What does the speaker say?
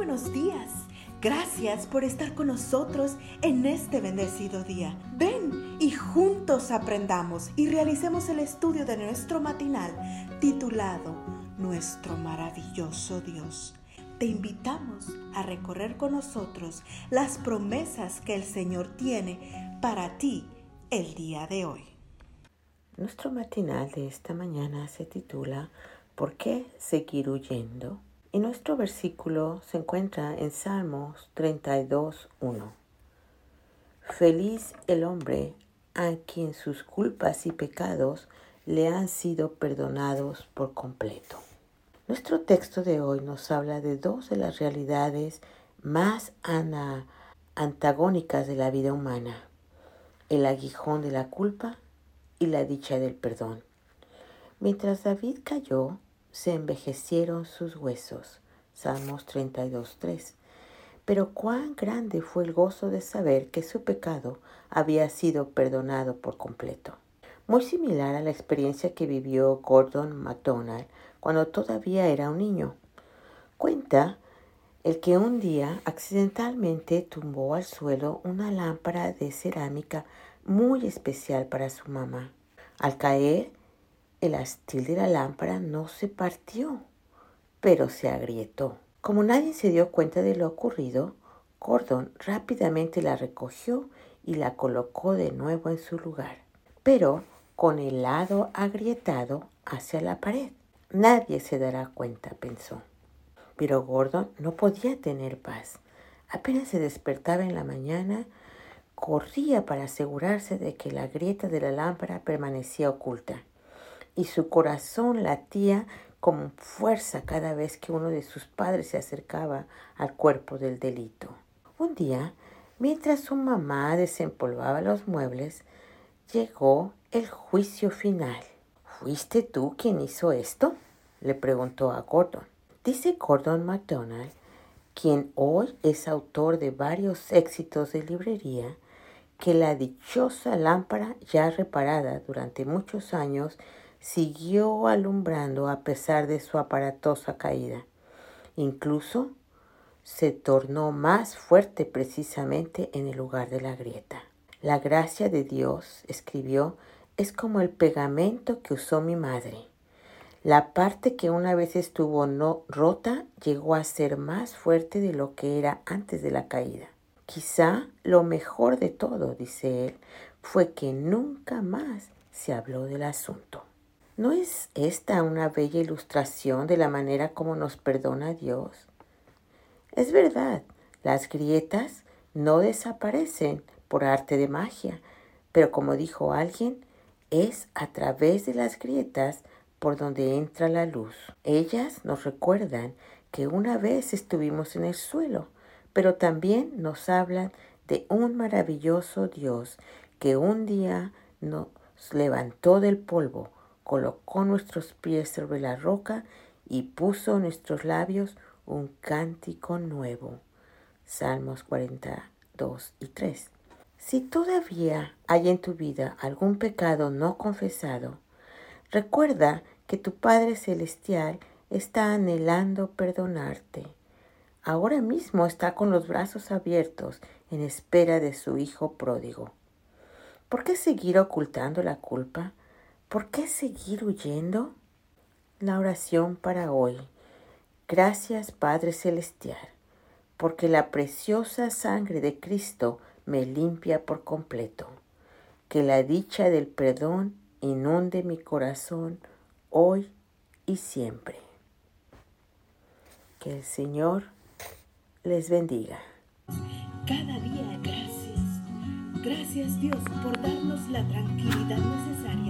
buenos días. Gracias por estar con nosotros en este bendecido día. Ven y juntos aprendamos y realicemos el estudio de nuestro matinal titulado Nuestro maravilloso Dios. Te invitamos a recorrer con nosotros las promesas que el Señor tiene para ti el día de hoy. Nuestro matinal de esta mañana se titula ¿Por qué seguir huyendo? Y nuestro versículo se encuentra en Salmos 32.1. Feliz el hombre a quien sus culpas y pecados le han sido perdonados por completo. Nuestro texto de hoy nos habla de dos de las realidades más antagónicas de la vida humana, el aguijón de la culpa y la dicha del perdón. Mientras David cayó, se envejecieron sus huesos. Salmos 32.3. Pero cuán grande fue el gozo de saber que su pecado había sido perdonado por completo. Muy similar a la experiencia que vivió Gordon MacDonald cuando todavía era un niño. Cuenta el que un día accidentalmente tumbó al suelo una lámpara de cerámica muy especial para su mamá. Al caer, el astil de la lámpara no se partió, pero se agrietó. Como nadie se dio cuenta de lo ocurrido, Gordon rápidamente la recogió y la colocó de nuevo en su lugar, pero con el lado agrietado hacia la pared. Nadie se dará cuenta, pensó. Pero Gordon no podía tener paz. Apenas se despertaba en la mañana, corría para asegurarse de que la grieta de la lámpara permanecía oculta y su corazón latía con fuerza cada vez que uno de sus padres se acercaba al cuerpo del delito. Un día, mientras su mamá desempolvaba los muebles, llegó el juicio final. ¿Fuiste tú quien hizo esto? le preguntó a Gordon. Dice Gordon MacDonald, quien hoy es autor de varios éxitos de librería, que la dichosa lámpara ya reparada durante muchos años siguió alumbrando a pesar de su aparatosa caída. Incluso se tornó más fuerte precisamente en el lugar de la grieta. La gracia de Dios, escribió, es como el pegamento que usó mi madre. La parte que una vez estuvo no rota llegó a ser más fuerte de lo que era antes de la caída. Quizá lo mejor de todo, dice él, fue que nunca más se habló del asunto. ¿No es esta una bella ilustración de la manera como nos perdona Dios? Es verdad, las grietas no desaparecen por arte de magia, pero como dijo alguien, es a través de las grietas por donde entra la luz. Ellas nos recuerdan que una vez estuvimos en el suelo, pero también nos hablan de un maravilloso Dios que un día nos levantó del polvo colocó nuestros pies sobre la roca y puso en nuestros labios un cántico nuevo. Salmos 42 y 3. Si todavía hay en tu vida algún pecado no confesado, recuerda que tu Padre Celestial está anhelando perdonarte. Ahora mismo está con los brazos abiertos en espera de su Hijo pródigo. ¿Por qué seguir ocultando la culpa? ¿Por qué seguir huyendo? La oración para hoy. Gracias Padre Celestial, porque la preciosa sangre de Cristo me limpia por completo. Que la dicha del perdón inunde mi corazón hoy y siempre. Que el Señor les bendiga. Cada día gracias. Gracias Dios por darnos la tranquilidad necesaria